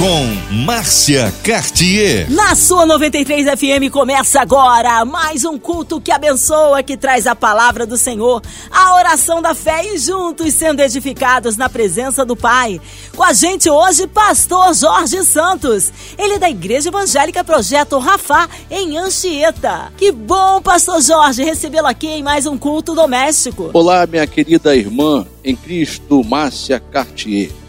com Márcia Cartier. Na sua 93 FM começa agora mais um culto que abençoa, que traz a palavra do Senhor, a oração da fé e juntos sendo edificados na presença do Pai. Com a gente hoje, pastor Jorge Santos. Ele é da Igreja Evangélica Projeto Rafá, em Anchieta. Que bom, pastor Jorge, recebê-lo aqui em mais um culto doméstico. Olá, minha querida irmã em Cristo, Márcia Cartier.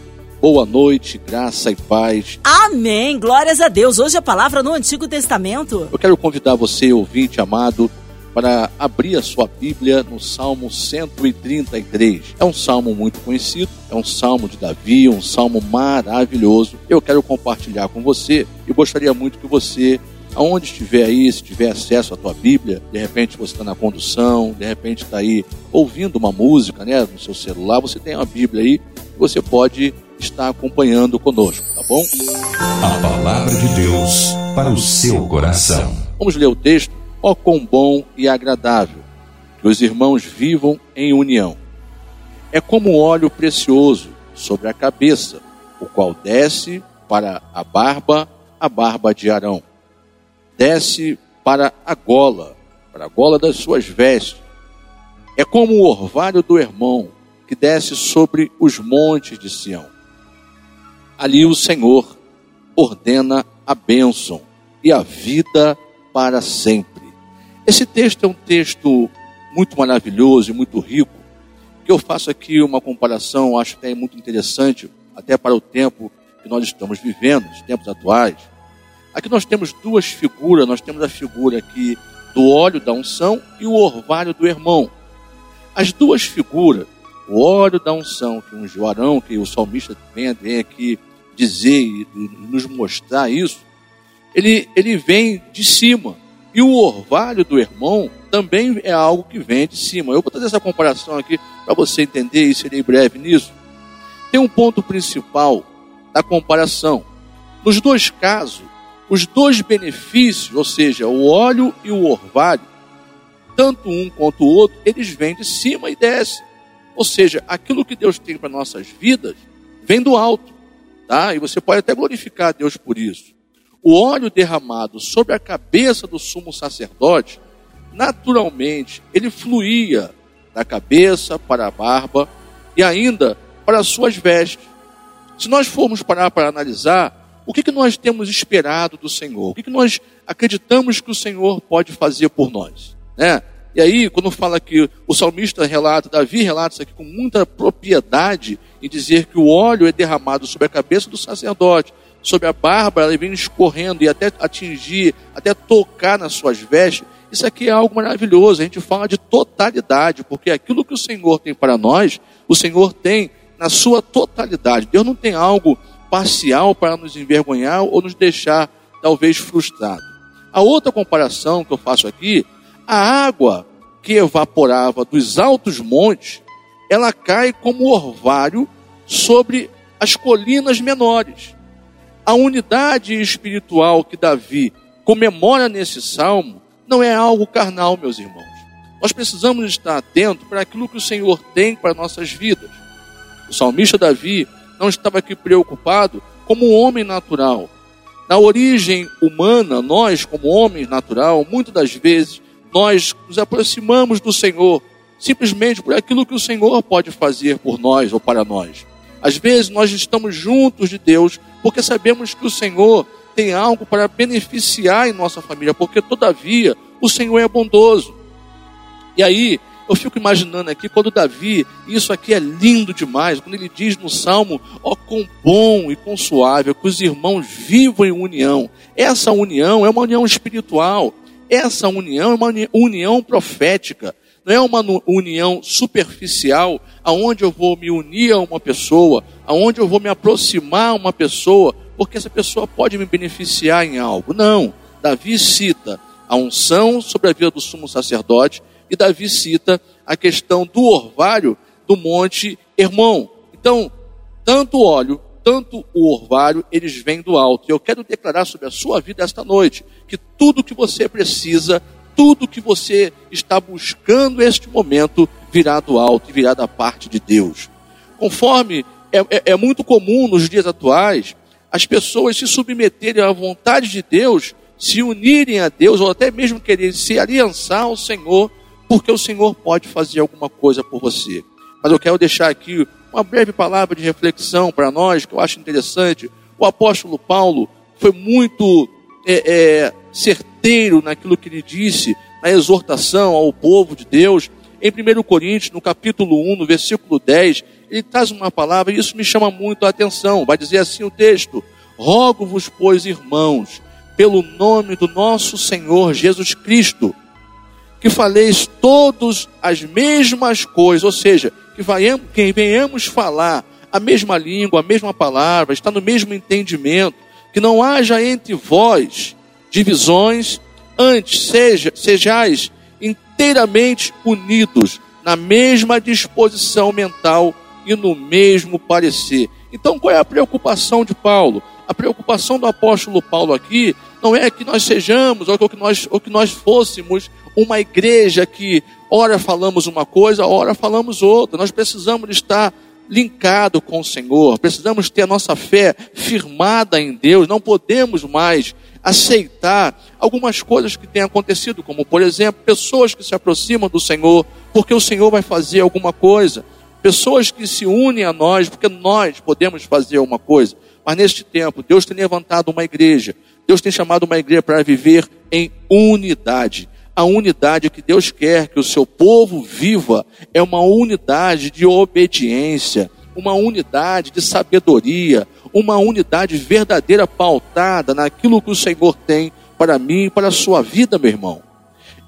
Boa noite, graça e paz. Amém. Glórias a Deus. Hoje a palavra no Antigo Testamento. Eu quero convidar você, ouvinte amado, para abrir a sua Bíblia no Salmo 133. É um salmo muito conhecido, é um salmo de Davi, um salmo maravilhoso. Eu quero compartilhar com você e gostaria muito que você aonde estiver aí, se tiver acesso à tua Bíblia, de repente você está na condução, de repente está aí ouvindo uma música, né, no seu celular, você tem uma Bíblia aí, você pode está acompanhando conosco, tá bom? A palavra de Deus para o seu coração. Vamos ler o texto. Ó quão bom e agradável que os irmãos vivam em união. É como óleo precioso sobre a cabeça, o qual desce para a barba, a barba de Arão. Desce para a gola, para a gola das suas vestes. É como o orvalho do irmão que desce sobre os montes de Sião ali o Senhor ordena a bênção e a vida para sempre. Esse texto é um texto muito maravilhoso e muito rico, que eu faço aqui uma comparação, acho que é muito interessante, até para o tempo que nós estamos vivendo, os tempos atuais. Aqui nós temos duas figuras, nós temos a figura aqui do óleo da unção e o orvalho do irmão. As duas figuras, o óleo da unção que ungiu Arão, que o salmista vem aqui dizer e nos mostrar isso, ele, ele vem de cima. E o orvalho do irmão também é algo que vem de cima. Eu vou trazer essa comparação aqui para você entender e serei breve nisso. Tem um ponto principal da comparação. Nos dois casos, os dois benefícios, ou seja, o óleo e o orvalho, tanto um quanto o outro, eles vêm de cima e descem. Ou seja, aquilo que Deus tem para nossas vidas vem do alto. Tá? E você pode até glorificar a Deus por isso. O óleo derramado sobre a cabeça do sumo sacerdote, naturalmente, ele fluía da cabeça para a barba e ainda para as suas vestes. Se nós formos parar para analisar, o que, que nós temos esperado do Senhor? O que, que nós acreditamos que o Senhor pode fazer por nós? Né? E aí, quando fala que o salmista relata, Davi relata isso aqui com muita propriedade, em dizer que o óleo é derramado sobre a cabeça do sacerdote, sobre a barba, ela vem escorrendo e até atingir, até tocar nas suas vestes. Isso aqui é algo maravilhoso. A gente fala de totalidade, porque aquilo que o Senhor tem para nós, o Senhor tem na sua totalidade. Deus não tem algo parcial para nos envergonhar ou nos deixar talvez frustrado. A outra comparação que eu faço aqui a água que evaporava dos altos montes, ela cai como orvalho sobre as colinas menores. A unidade espiritual que Davi comemora nesse salmo não é algo carnal, meus irmãos. Nós precisamos estar atentos para aquilo que o Senhor tem para nossas vidas. O salmista Davi não estava aqui preocupado como um homem natural. Na origem humana, nós, como homens natural, muitas das vezes nós nos aproximamos do Senhor simplesmente por aquilo que o Senhor pode fazer por nós ou para nós. Às vezes nós estamos juntos de Deus porque sabemos que o Senhor tem algo para beneficiar em nossa família, porque todavia o Senhor é bondoso. E aí, eu fico imaginando aqui quando Davi, isso aqui é lindo demais, quando ele diz no Salmo, ó, oh, quão bom e quão suave que os irmãos vivam em união. Essa união é uma união espiritual, essa união é uma união profética, não é uma união superficial, aonde eu vou me unir a uma pessoa, aonde eu vou me aproximar a uma pessoa, porque essa pessoa pode me beneficiar em algo. Não. Davi cita a unção sobre a vida do sumo sacerdote e Davi cita a questão do orvalho do monte Hermon. Então, tanto o óleo tanto o orvalho, eles vêm do alto. E eu quero declarar sobre a sua vida esta noite que tudo que você precisa, tudo que você está buscando neste momento, virá do alto e virá da parte de Deus. Conforme é, é, é muito comum nos dias atuais, as pessoas se submeterem à vontade de Deus, se unirem a Deus, ou até mesmo querer se aliançar ao Senhor, porque o Senhor pode fazer alguma coisa por você. Mas eu quero deixar aqui uma breve palavra de reflexão para nós, que eu acho interessante. O apóstolo Paulo foi muito é, é, certeiro naquilo que ele disse, na exortação ao povo de Deus. Em 1 Coríntios, no capítulo 1, no versículo 10, ele traz uma palavra e isso me chama muito a atenção. Vai dizer assim o texto: Rogo-vos, pois, irmãos, pelo nome do nosso Senhor Jesus Cristo, que faleis todos as mesmas coisas, ou seja, que, vaiamos, que venhamos falar a mesma língua, a mesma palavra, está no mesmo entendimento, que não haja entre vós divisões, antes seja, sejais inteiramente unidos na mesma disposição mental e no mesmo parecer. Então, qual é a preocupação de Paulo? A preocupação do apóstolo Paulo aqui não é que nós sejamos ou que nós, ou que nós fôssemos uma igreja que ora falamos uma coisa, ora falamos outra. Nós precisamos estar linkado com o Senhor, precisamos ter a nossa fé firmada em Deus, não podemos mais aceitar algumas coisas que têm acontecido, como por exemplo, pessoas que se aproximam do Senhor porque o Senhor vai fazer alguma coisa, pessoas que se unem a nós porque nós podemos fazer alguma coisa. Mas neste tempo, Deus tem levantado uma igreja, Deus tem chamado uma igreja para viver em unidade a unidade que Deus quer que o seu povo viva é uma unidade de obediência, uma unidade de sabedoria, uma unidade verdadeira pautada naquilo que o Senhor tem para mim e para a sua vida, meu irmão.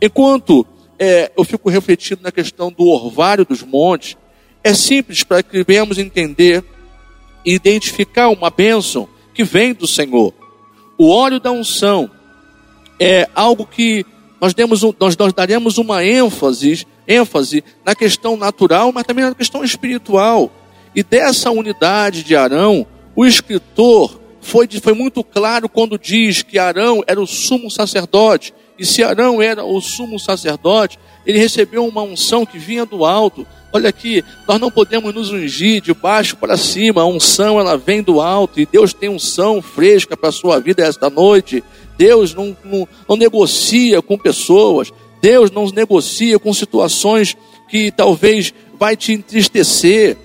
Enquanto é, eu fico refletindo na questão do orvalho dos montes, é simples para que venhamos entender e identificar uma bênção que vem do Senhor. O óleo da unção é algo que nós, demos, nós, nós daremos uma ênfase, ênfase na questão natural, mas também na questão espiritual. E dessa unidade de Arão, o escritor foi, foi muito claro quando diz que Arão era o sumo sacerdote. E se Arão era o sumo sacerdote, ele recebeu uma unção que vinha do alto. Olha aqui, nós não podemos nos ungir de baixo para cima. A unção ela vem do alto e Deus tem unção fresca para a sua vida esta noite. Deus não, não, não negocia com pessoas, Deus não negocia com situações que talvez vai te entristecer.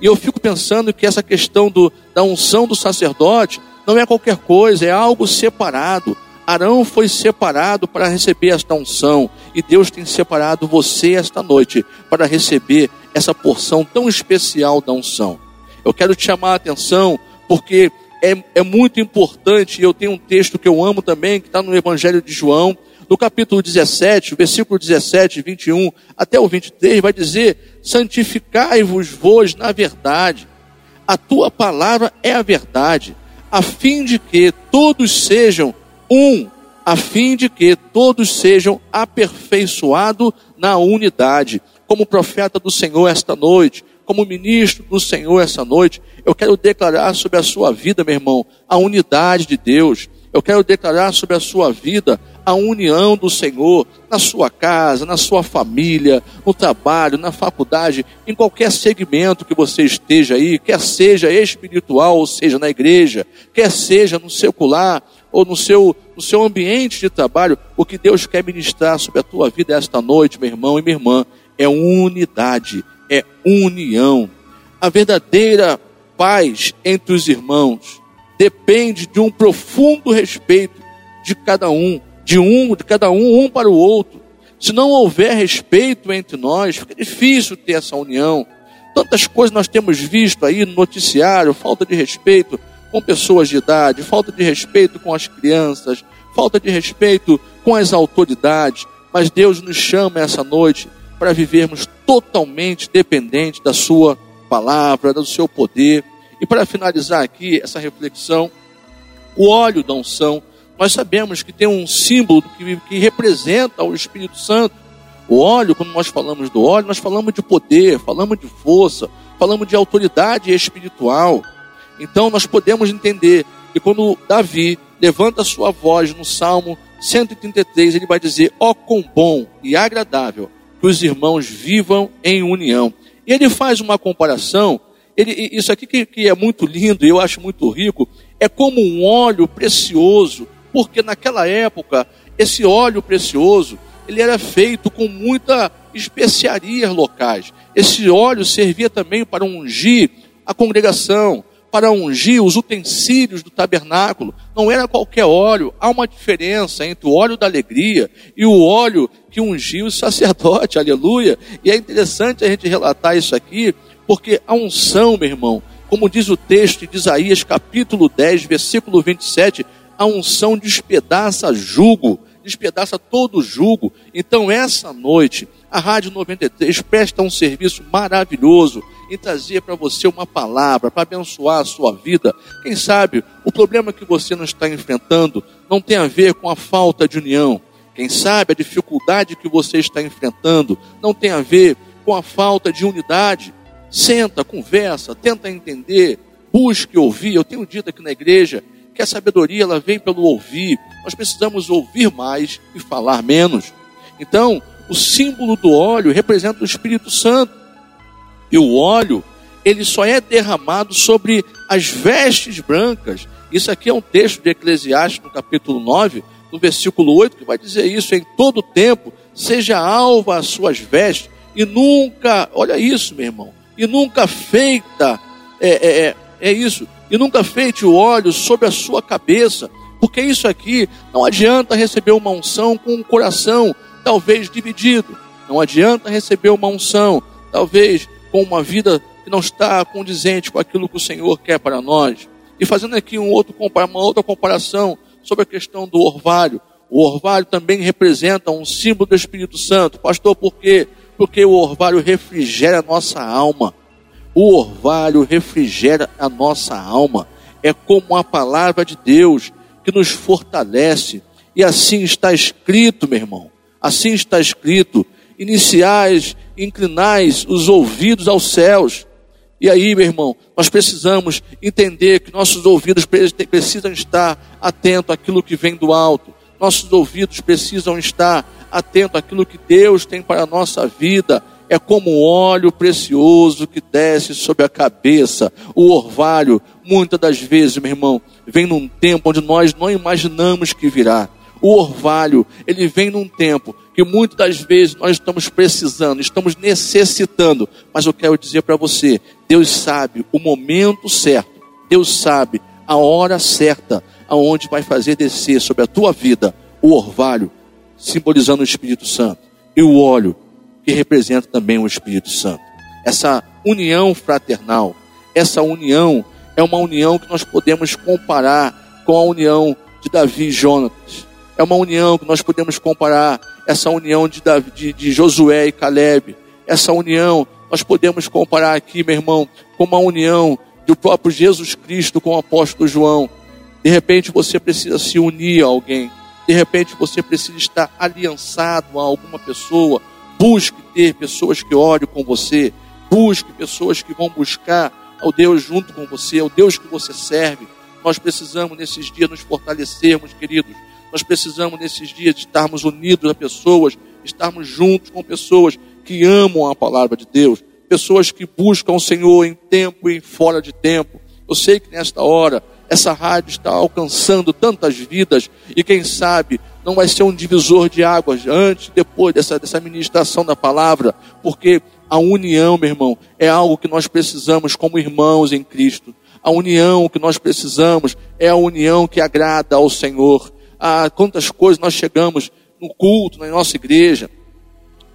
E eu fico pensando que essa questão do, da unção do sacerdote não é qualquer coisa, é algo separado. Arão foi separado para receber esta unção, e Deus tem separado você esta noite para receber essa porção tão especial da unção. Eu quero te chamar a atenção, porque é, é muito importante, eu tenho um texto que eu amo também, que está no Evangelho de João, no capítulo 17, versículo 17, 21 até o 23, vai dizer: santificai-vos vós na verdade, a tua palavra é a verdade, a fim de que todos sejam um, a fim de que todos sejam aperfeiçoados na unidade. Como profeta do Senhor esta noite, como ministro do Senhor essa noite, eu quero declarar sobre a sua vida, meu irmão, a unidade de Deus. Eu quero declarar sobre a sua vida a união do Senhor na sua casa, na sua família, no trabalho, na faculdade, em qualquer segmento que você esteja aí, quer seja espiritual, ou seja, na igreja, quer seja no secular ou no seu, no seu ambiente de trabalho, o que Deus quer ministrar sobre a tua vida esta noite, meu irmão e minha irmã, é unidade é união. A verdadeira paz entre os irmãos depende de um profundo respeito de cada um, de um, de cada um, um para o outro. Se não houver respeito entre nós, fica difícil ter essa união. Tantas coisas nós temos visto aí no noticiário, falta de respeito com pessoas de idade, falta de respeito com as crianças, falta de respeito com as autoridades. Mas Deus nos chama essa noite para vivermos totalmente dependentes da Sua palavra, do seu poder. E para finalizar aqui essa reflexão, o óleo da unção, nós sabemos que tem um símbolo que, que representa o Espírito Santo. O óleo, quando nós falamos do óleo, nós falamos de poder, falamos de força, falamos de autoridade espiritual. Então nós podemos entender que quando Davi levanta a sua voz no Salmo 133, ele vai dizer: Ó oh, quão bom e agradável que os irmãos vivam em união. E ele faz uma comparação, ele, isso aqui que, que é muito lindo e eu acho muito rico, é como um óleo precioso, porque naquela época, esse óleo precioso, ele era feito com muita especiarias locais. Esse óleo servia também para ungir a congregação, para ungir os utensílios do tabernáculo. Não era qualquer óleo. Há uma diferença entre o óleo da alegria e o óleo que ungiu o sacerdote. Aleluia. E é interessante a gente relatar isso aqui, porque a unção, meu irmão, como diz o texto de Isaías, capítulo 10, versículo 27, a unção despedaça jugo, despedaça todo jugo. Então, essa noite, a Rádio 93 presta um serviço maravilhoso em trazer para você uma palavra para abençoar a sua vida. Quem sabe o problema que você não está enfrentando não tem a ver com a falta de união. Quem sabe a dificuldade que você está enfrentando não tem a ver com a falta de unidade. Senta, conversa, tenta entender, busque ouvir. Eu tenho dito aqui na igreja que a sabedoria ela vem pelo ouvir. Nós precisamos ouvir mais e falar menos. Então, o símbolo do óleo representa o Espírito Santo. E o óleo, ele só é derramado sobre as vestes brancas. Isso aqui é um texto de Eclesiastes, no capítulo 9, no versículo 8, que vai dizer isso: em todo tempo, seja alva as suas vestes, e nunca, olha isso, meu irmão, e nunca feita, é, é, é, é isso, e nunca feite o óleo sobre a sua cabeça, porque isso aqui não adianta receber uma unção com um coração talvez dividido. Não adianta receber uma unção, talvez com uma vida que não está condizente com aquilo que o Senhor quer para nós. E fazendo aqui um outro, uma outra comparação sobre a questão do orvalho. O orvalho também representa um símbolo do Espírito Santo. Pastor, por quê? Porque o orvalho refrigera a nossa alma. O orvalho refrigera a nossa alma. É como a palavra de Deus que nos fortalece. E assim está escrito, meu irmão. Assim está escrito: iniciais, inclinais os ouvidos aos céus. E aí, meu irmão, nós precisamos entender que nossos ouvidos precisam estar atentos àquilo que vem do alto. Nossos ouvidos precisam estar atentos àquilo que Deus tem para a nossa vida. É como óleo precioso que desce sobre a cabeça. O orvalho, muitas das vezes, meu irmão, vem num tempo onde nós não imaginamos que virá o orvalho, ele vem num tempo que muitas das vezes nós estamos precisando, estamos necessitando, mas eu quero dizer para você, Deus sabe o momento certo, Deus sabe a hora certa, aonde vai fazer descer sobre a tua vida o orvalho, simbolizando o Espírito Santo, e o óleo, que representa também o Espírito Santo. Essa união fraternal, essa união é uma união que nós podemos comparar com a união de Davi e Jonatas é uma união que nós podemos comparar essa união de, Davi, de, de Josué e Caleb. Essa união nós podemos comparar aqui, meu irmão, com uma união do próprio Jesus Cristo com o apóstolo João. De repente você precisa se unir a alguém. De repente você precisa estar aliançado a alguma pessoa. Busque ter pessoas que orem com você. Busque pessoas que vão buscar ao Deus junto com você, ao Deus que você serve. Nós precisamos nesses dias nos fortalecermos, queridos nós precisamos nesses dias estarmos unidos a pessoas, estarmos juntos com pessoas que amam a palavra de Deus, pessoas que buscam o Senhor em tempo e fora de tempo. Eu sei que nesta hora essa rádio está alcançando tantas vidas e quem sabe não vai ser um divisor de águas antes, depois dessa, dessa ministração da palavra, porque a união, meu irmão, é algo que nós precisamos como irmãos em Cristo. A união que nós precisamos é a união que agrada ao Senhor a quantas coisas nós chegamos no culto, na nossa igreja,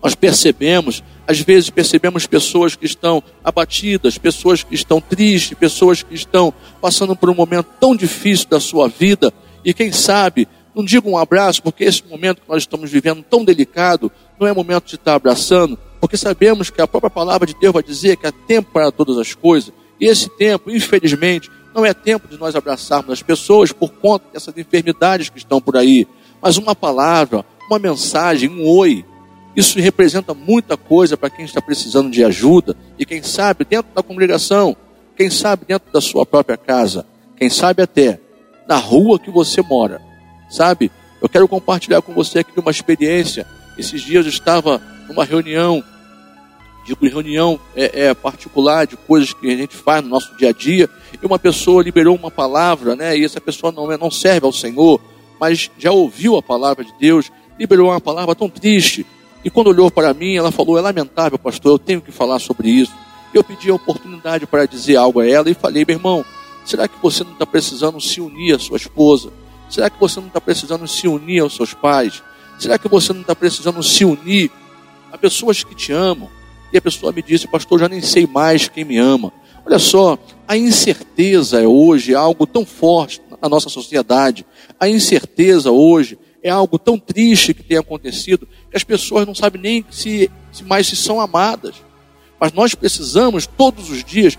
nós percebemos, às vezes percebemos pessoas que estão abatidas, pessoas que estão tristes, pessoas que estão passando por um momento tão difícil da sua vida, e quem sabe, não digo um abraço, porque esse momento que nós estamos vivendo tão delicado, não é momento de estar abraçando, porque sabemos que a própria palavra de Deus vai dizer que há tempo para todas as coisas, e esse tempo, infelizmente, não é tempo de nós abraçarmos as pessoas por conta dessas enfermidades que estão por aí. Mas uma palavra, uma mensagem, um oi, isso representa muita coisa para quem está precisando de ajuda. E quem sabe, dentro da congregação, quem sabe dentro da sua própria casa, quem sabe até na rua que você mora. Sabe? Eu quero compartilhar com você aqui uma experiência. Esses dias eu estava numa reunião, digo reunião é, é, particular de coisas que a gente faz no nosso dia a dia, e uma pessoa liberou uma palavra, né? E essa pessoa não, não serve ao Senhor, mas já ouviu a palavra de Deus, liberou uma palavra tão triste. E quando olhou para mim, ela falou: É lamentável, pastor, eu tenho que falar sobre isso. Eu pedi a oportunidade para dizer algo a ela e falei: Meu irmão, será que você não está precisando se unir à sua esposa? Será que você não está precisando se unir aos seus pais? Será que você não está precisando se unir a pessoas que te amam? E a pessoa me disse, pastor, já nem sei mais quem me ama. Olha só, a incerteza é hoje algo tão forte na nossa sociedade. A incerteza hoje é algo tão triste que tem acontecido que as pessoas não sabem nem se, se mais se são amadas. Mas nós precisamos todos os dias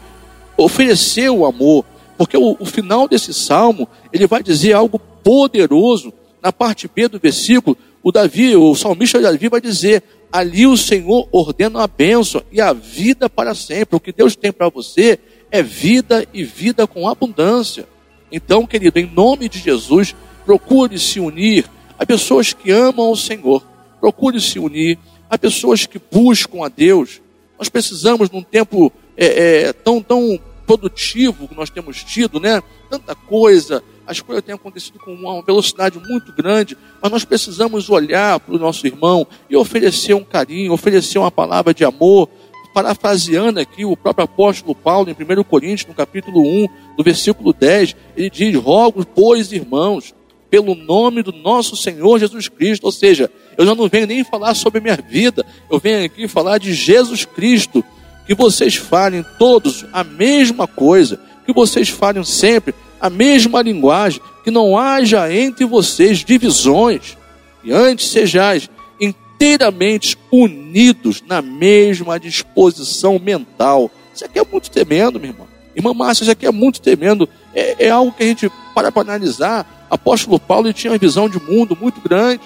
oferecer o amor, porque o, o final desse salmo ele vai dizer algo poderoso. Na parte B do versículo, o Davi, o salmista Davi vai dizer: ali o Senhor ordena a bênção e a vida para sempre. O que Deus tem para você é vida e vida com abundância. Então, querido, em nome de Jesus, procure se unir a pessoas que amam o Senhor. Procure se unir a pessoas que buscam a Deus. Nós precisamos, num tempo é, é, tão, tão produtivo que nós temos tido, né? Tanta coisa, as coisas têm acontecido com uma velocidade muito grande, mas nós precisamos olhar para o nosso irmão e oferecer um carinho, oferecer uma palavra de amor, parafraseando aqui o próprio apóstolo Paulo em 1 Coríntios, no capítulo 1, no versículo 10, ele diz: Rogo, pois, irmãos, pelo nome do nosso Senhor Jesus Cristo. Ou seja, eu já não venho nem falar sobre a minha vida, eu venho aqui falar de Jesus Cristo. Que vocês falem todos a mesma coisa, que vocês falem sempre a mesma linguagem, que não haja entre vocês divisões, e antes sejais inteiramente unidos na mesma disposição mental. Isso aqui é muito tremendo, meu irmão. Irmã Márcia, isso aqui é muito tremendo. É, é algo que a gente para para analisar. Apóstolo Paulo ele tinha uma visão de mundo muito grande.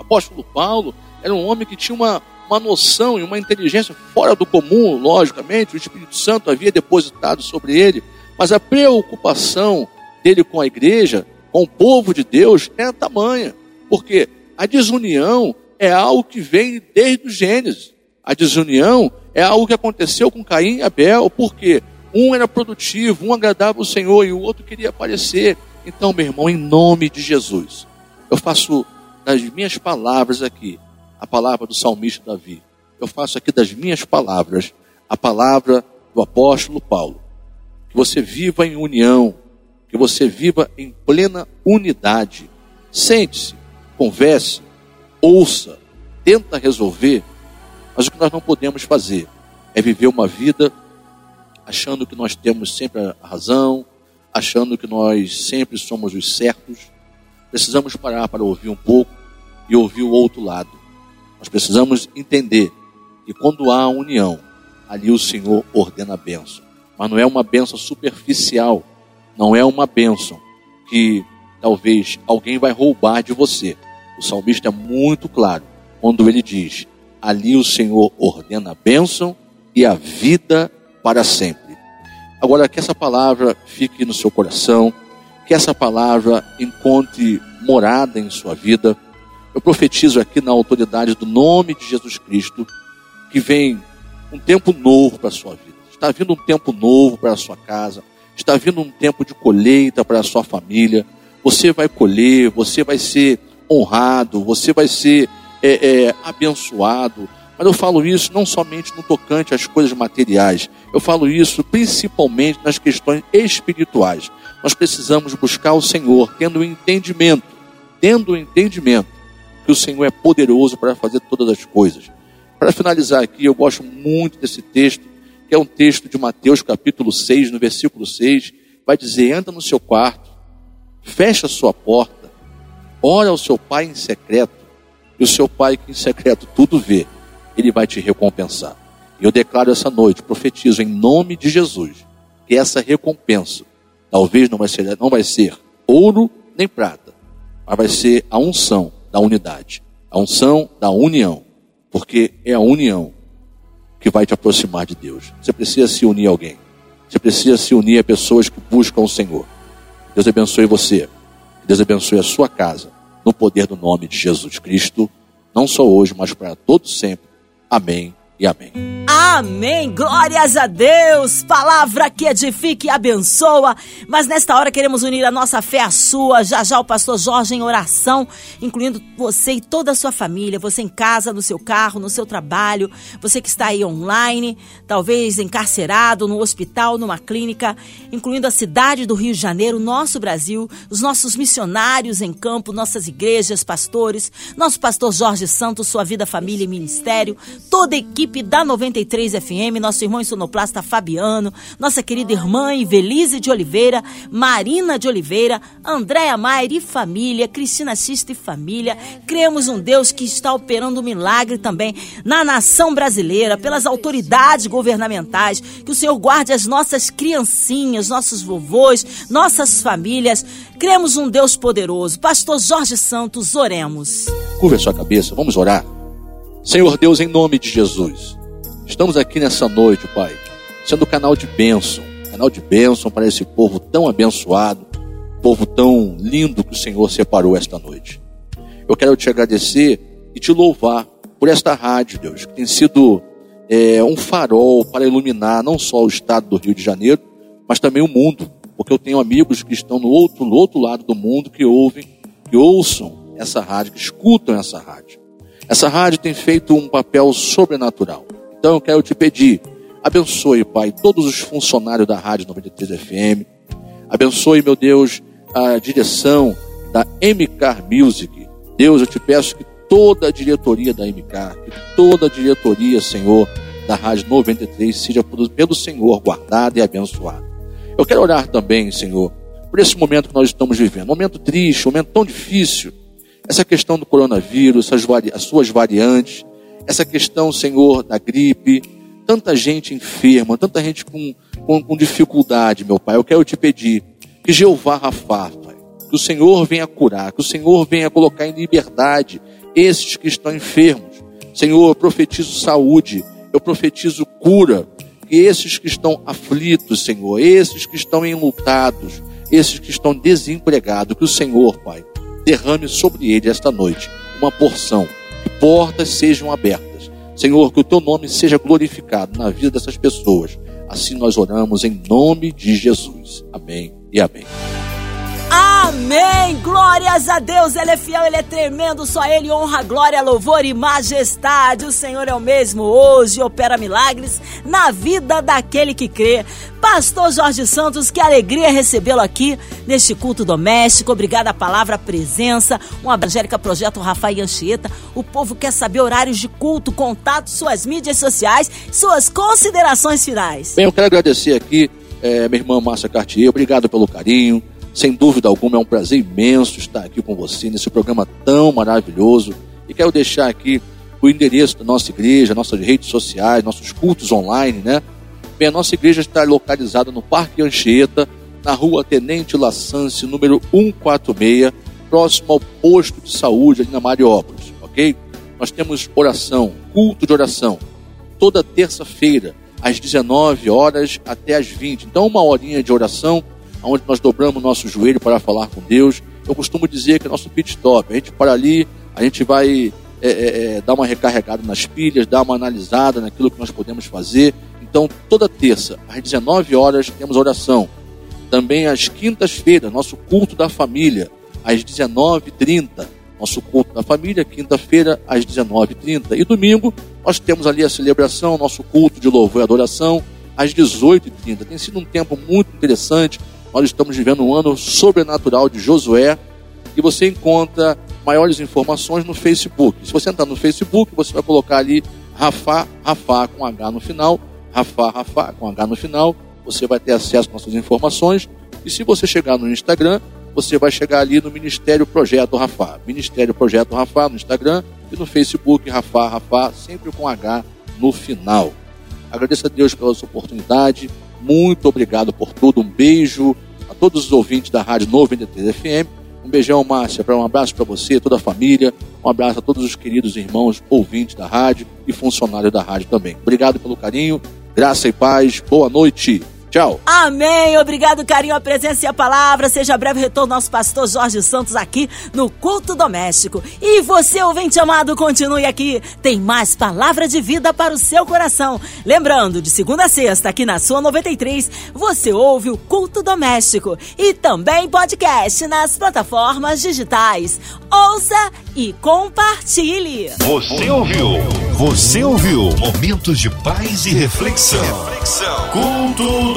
Apóstolo Paulo era um homem que tinha uma, uma noção e uma inteligência fora do comum, logicamente. O Espírito Santo havia depositado sobre ele mas a preocupação dele com a igreja, com o povo de Deus, é tamanha. Porque a desunião é algo que vem desde o Gênesis. A desunião é algo que aconteceu com Caim e Abel, porque um era produtivo, um agradava o Senhor e o outro queria aparecer. Então, meu irmão, em nome de Jesus, eu faço das minhas palavras aqui, a palavra do salmista Davi. Eu faço aqui das minhas palavras a palavra do apóstolo Paulo que você viva em união, que você viva em plena unidade. Sente-se, converse, ouça, tenta resolver, mas o que nós não podemos fazer é viver uma vida achando que nós temos sempre a razão, achando que nós sempre somos os certos. Precisamos parar para ouvir um pouco e ouvir o outro lado. Nós precisamos entender que quando há união, ali o Senhor ordena a bênção mas não é uma bênção superficial, não é uma bênção que talvez alguém vai roubar de você. O salmista é muito claro quando ele diz: ali o Senhor ordena a bênção e a vida para sempre. Agora, que essa palavra fique no seu coração, que essa palavra encontre morada em sua vida. Eu profetizo aqui na autoridade do nome de Jesus Cristo que vem um tempo novo para a sua vida. Está vindo um tempo novo para a sua casa. Está vindo um tempo de colheita para a sua família. Você vai colher, você vai ser honrado, você vai ser é, é, abençoado. Mas eu falo isso não somente no tocante às coisas materiais, eu falo isso principalmente nas questões espirituais. Nós precisamos buscar o Senhor, tendo o entendimento, tendo o entendimento que o Senhor é poderoso para fazer todas as coisas. Para finalizar aqui, eu gosto muito desse texto que é um texto de Mateus capítulo 6, no versículo 6, vai dizer: entra no seu quarto, fecha a sua porta, ora ao seu pai em secreto, e o seu pai que em secreto tudo vê, ele vai te recompensar. E eu declaro essa noite, profetizo em nome de Jesus, que essa recompensa talvez não vai ser, não vai ser ouro nem prata, mas vai ser a unção da unidade, a unção da união, porque é a união que vai te aproximar de Deus. Você precisa se unir a alguém. Você precisa se unir a pessoas que buscam o Senhor. Deus abençoe você. Deus abençoe a sua casa. No poder do nome de Jesus Cristo. Não só hoje, mas para todos sempre. Amém e amém. Amém. Glórias a Deus. Palavra que edifica e abençoa. Mas nesta hora queremos unir a nossa fé à sua. Já já o pastor Jorge em oração, incluindo você e toda a sua família, você em casa, no seu carro, no seu trabalho, você que está aí online, talvez encarcerado no hospital, numa clínica, incluindo a cidade do Rio de Janeiro, nosso Brasil, os nossos missionários em campo, nossas igrejas, pastores, nosso pastor Jorge Santos, sua vida, família e ministério, toda a equipe equipe da 93 FM, nosso irmão sonoplasta Fabiano, nossa querida irmã Ivelise de Oliveira, Marina de Oliveira, Andréa Maier e família, Cristina Xista e família. Cremos um Deus que está operando um milagre também na nação brasileira, pelas autoridades governamentais. Que o Senhor guarde as nossas criancinhas, nossos vovôs, nossas famílias. Cremos um Deus poderoso. Pastor Jorge Santos, oremos. Curva sua cabeça, vamos orar. Senhor Deus, em nome de Jesus, estamos aqui nessa noite, Pai, sendo canal de bênção, canal de bênção para esse povo tão abençoado, povo tão lindo que o Senhor separou esta noite. Eu quero te agradecer e te louvar por esta rádio, Deus, que tem sido é, um farol para iluminar não só o estado do Rio de Janeiro, mas também o mundo, porque eu tenho amigos que estão no outro, no outro lado do mundo que ouvem, que ouçam essa rádio, que escutam essa rádio. Essa rádio tem feito um papel sobrenatural. Então eu quero te pedir, abençoe, Pai, todos os funcionários da Rádio 93 FM. Abençoe, meu Deus, a direção da MK Music. Deus, eu te peço que toda a diretoria da MK, que toda a diretoria, Senhor, da Rádio 93 seja pelo Senhor guardada e abençoada. Eu quero orar também, Senhor, por esse momento que nós estamos vivendo. Momento triste, momento tão difícil essa questão do coronavírus, as, as suas variantes, essa questão, Senhor, da gripe, tanta gente enferma, tanta gente com, com, com dificuldade, meu Pai. Eu quero te pedir que Jeová Rafa, Pai, que o Senhor venha curar, que o Senhor venha colocar em liberdade esses que estão enfermos. Senhor, eu profetizo saúde, eu profetizo cura, que esses que estão aflitos, Senhor, esses que estão enlutados, esses que estão desempregados, que o Senhor, Pai, derrame sobre ele esta noite uma porção, que portas sejam abertas. Senhor, que o teu nome seja glorificado na vida dessas pessoas. Assim nós oramos em nome de Jesus. Amém e amém. Amém! Glórias a Deus, Ele é fiel, Ele é tremendo, só Ele honra, glória, louvor e majestade. O Senhor é o mesmo hoje, opera milagres na vida daquele que crê. Pastor Jorge Santos, que alegria recebê-lo aqui neste culto doméstico. Obrigada a palavra, a presença. Um Evangélica Projeto Rafael Anchieta. O povo quer saber horários de culto, contato, suas mídias sociais, suas considerações finais. Bem, eu quero agradecer aqui, é, minha irmã Márcia Cartier. Obrigado pelo carinho sem dúvida alguma, é um prazer imenso estar aqui com você nesse programa tão maravilhoso. E quero deixar aqui o endereço da nossa igreja, nossas redes sociais, nossos cultos online, né? Bem, a nossa igreja está localizada no Parque Anchieta, na rua Tenente Lassance, número 146, próximo ao posto de saúde ali na Mariópolis, ok? Nós temos oração, culto de oração, toda terça-feira, às 19 horas até às 20. Então, uma horinha de oração onde nós dobramos nosso joelho para falar com Deus. Eu costumo dizer que é nosso pit stop. A gente para ali, a gente vai é, é, é, dar uma recarregada nas pilhas, dar uma analisada naquilo que nós podemos fazer. Então, toda terça, às 19 horas, temos oração. Também às quintas-feiras, nosso culto da família, às 19h30. Nosso culto da família, quinta-feira, às 19h30. E domingo, nós temos ali a celebração, nosso culto de louvor e adoração, às 18h30. Tem sido um tempo muito interessante nós estamos vivendo um ano sobrenatural de Josué e você encontra maiores informações no Facebook. Se você entrar no Facebook, você vai colocar ali Rafa, Rafa com H no final, Rafa, Rafa com H no final, você vai ter acesso às nossas informações. E se você chegar no Instagram, você vai chegar ali no Ministério Projeto Rafa. Ministério Projeto Rafa no Instagram e no Facebook Rafa, Rafa, sempre com H no final. Agradeço a Deus pela sua oportunidade. Muito obrigado por tudo. Um beijo a todos os ouvintes da Rádio 93 FM. Um beijão, Márcia, um abraço para você, toda a família. Um abraço a todos os queridos irmãos ouvintes da rádio e funcionários da rádio também. Obrigado pelo carinho, graça e paz. Boa noite. Tchau. Amém. Obrigado, carinho, a presença e a palavra. Seja breve retorno nosso pastor Jorge Santos aqui no Culto Doméstico. E você, ouvinte amado, continue aqui. Tem mais palavra de vida para o seu coração. Lembrando, de segunda a sexta, aqui na sua 93, você ouve o Culto Doméstico e também podcast nas plataformas digitais. Ouça e compartilhe. Você ouviu? Você ouviu? Momentos de paz e reflexão. reflexão. Culto